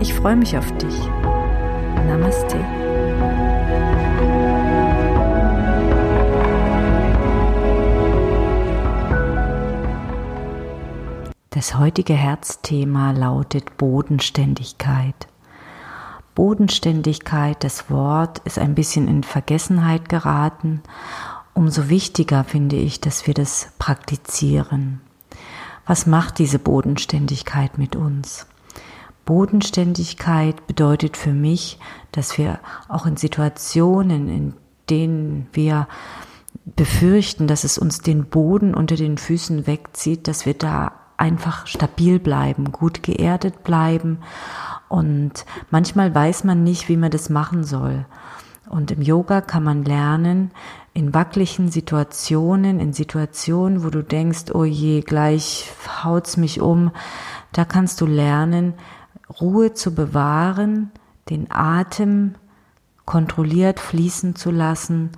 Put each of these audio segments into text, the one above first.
Ich freue mich auf dich. Namaste. Das heutige Herzthema lautet Bodenständigkeit. Bodenständigkeit, das Wort ist ein bisschen in Vergessenheit geraten. Umso wichtiger finde ich, dass wir das praktizieren. Was macht diese Bodenständigkeit mit uns? Bodenständigkeit bedeutet für mich, dass wir auch in Situationen, in denen wir befürchten, dass es uns den Boden unter den Füßen wegzieht, dass wir da einfach stabil bleiben, gut geerdet bleiben. Und manchmal weiß man nicht, wie man das machen soll. Und im Yoga kann man lernen, in wackeligen Situationen, in Situationen, wo du denkst, oh je, gleich haut's mich um, da kannst du lernen, Ruhe zu bewahren, den Atem kontrolliert fließen zu lassen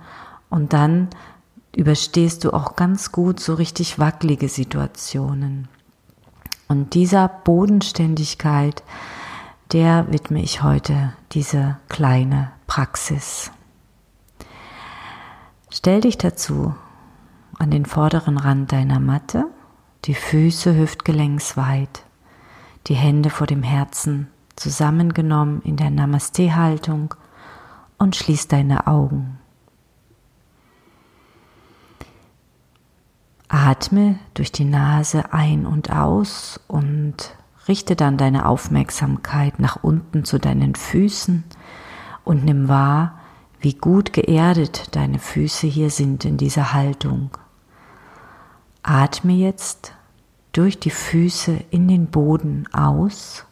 und dann überstehst du auch ganz gut so richtig wackelige Situationen. Und dieser Bodenständigkeit, der widme ich heute diese kleine Praxis. Stell dich dazu an den vorderen Rand deiner Matte, die Füße hüftgelenksweit die Hände vor dem Herzen zusammengenommen in der Namaste-Haltung und schließ deine Augen. Atme durch die Nase ein und aus und richte dann deine Aufmerksamkeit nach unten zu deinen Füßen und nimm wahr, wie gut geerdet deine Füße hier sind in dieser Haltung. Atme jetzt durch die Füße in den Boden aus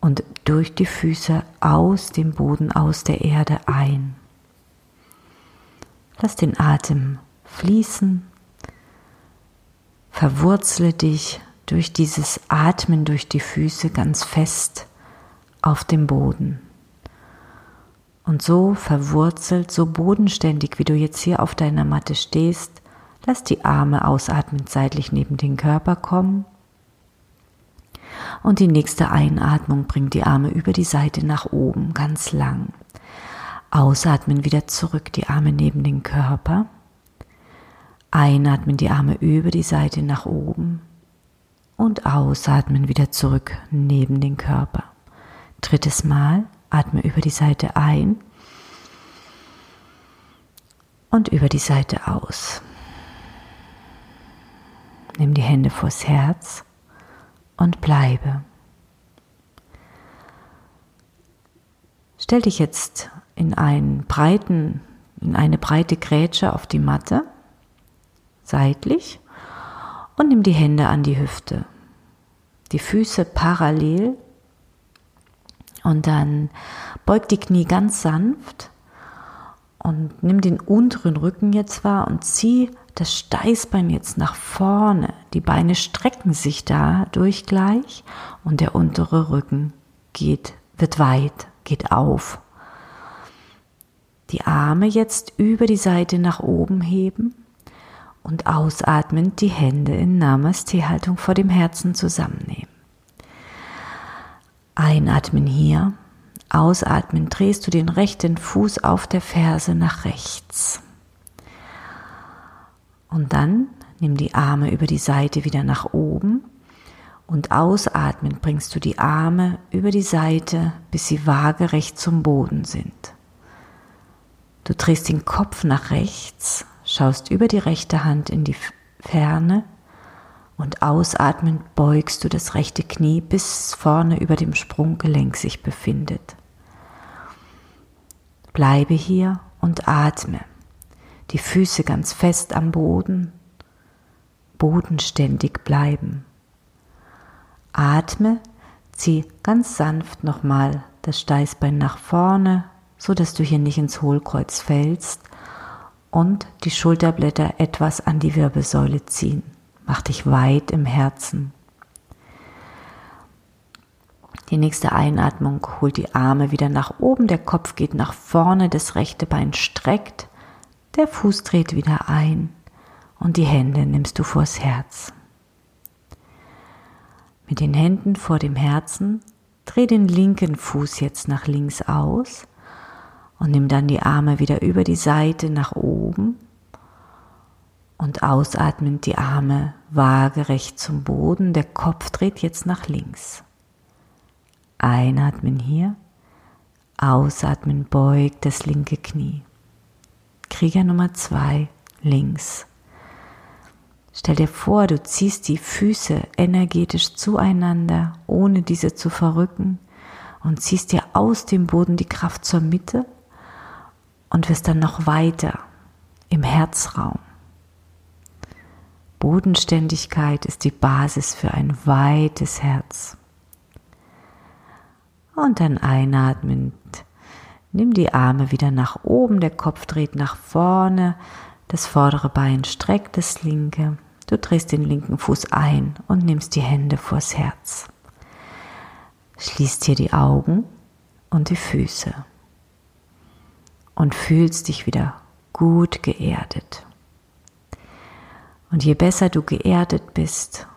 und durch die Füße aus dem Boden, aus der Erde ein. Lass den Atem fließen. Verwurzle dich durch dieses Atmen durch die Füße ganz fest auf dem Boden. Und so verwurzelt, so bodenständig, wie du jetzt hier auf deiner Matte stehst, Lass die Arme ausatmend seitlich neben den Körper kommen. Und die nächste Einatmung bringt die Arme über die Seite nach oben, ganz lang. Ausatmen wieder zurück, die Arme neben den Körper. Einatmen die Arme über die Seite nach oben. Und ausatmen wieder zurück neben den Körper. Drittes Mal, atme über die Seite ein und über die Seite aus. Nimm die Hände vors Herz und bleibe. Stell dich jetzt in einen breiten, in eine breite Grätsche auf die Matte, seitlich, und nimm die Hände an die Hüfte. Die Füße parallel und dann beug die Knie ganz sanft und nimm den unteren Rücken jetzt wahr und zieh das Steißbein jetzt nach vorne. Die Beine strecken sich dadurch gleich und der untere Rücken geht, wird weit, geht auf. Die Arme jetzt über die Seite nach oben heben und ausatmend die Hände in Namaste-Haltung vor dem Herzen zusammennehmen. Einatmen hier, ausatmen drehst du den rechten Fuß auf der Ferse nach rechts. Und dann nimm die Arme über die Seite wieder nach oben und ausatmend bringst du die Arme über die Seite, bis sie waagerecht zum Boden sind. Du drehst den Kopf nach rechts, schaust über die rechte Hand in die Ferne und ausatmend beugst du das rechte Knie, bis vorne über dem Sprunggelenk sich befindet. Bleibe hier und atme die Füße ganz fest am Boden, bodenständig bleiben. Atme, Zieh ganz sanft nochmal das Steißbein nach vorne, so dass du hier nicht ins Hohlkreuz fällst und die Schulterblätter etwas an die Wirbelsäule ziehen. Mach dich weit im Herzen. Die nächste Einatmung holt die Arme wieder nach oben, der Kopf geht nach vorne, das rechte Bein streckt, der Fuß dreht wieder ein. Und die Hände nimmst du vors Herz. Mit den Händen vor dem Herzen dreh den linken Fuß jetzt nach links aus und nimm dann die Arme wieder über die Seite nach oben und ausatmend die Arme waagerecht zum Boden, der Kopf dreht jetzt nach links. Einatmen hier, ausatmen, beugt das linke Knie. Krieger Nummer zwei, links. Stell dir vor, du ziehst die Füße energetisch zueinander, ohne diese zu verrücken, und ziehst dir aus dem Boden die Kraft zur Mitte und wirst dann noch weiter im Herzraum. Bodenständigkeit ist die Basis für ein weites Herz. Und dann einatmend, nimm die Arme wieder nach oben, der Kopf dreht nach vorne, das vordere Bein streckt das linke, du drehst den linken Fuß ein und nimmst die Hände vors Herz. Schließt hier die Augen und die Füße und fühlst dich wieder gut geerdet. Und je besser du geerdet bist,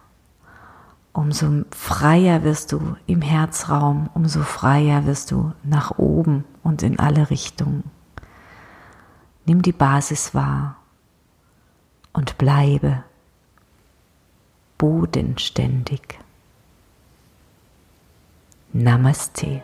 umso freier wirst du im Herzraum, umso freier wirst du nach oben und in alle Richtungen. Nimm die Basis wahr und bleibe bodenständig. Namaste.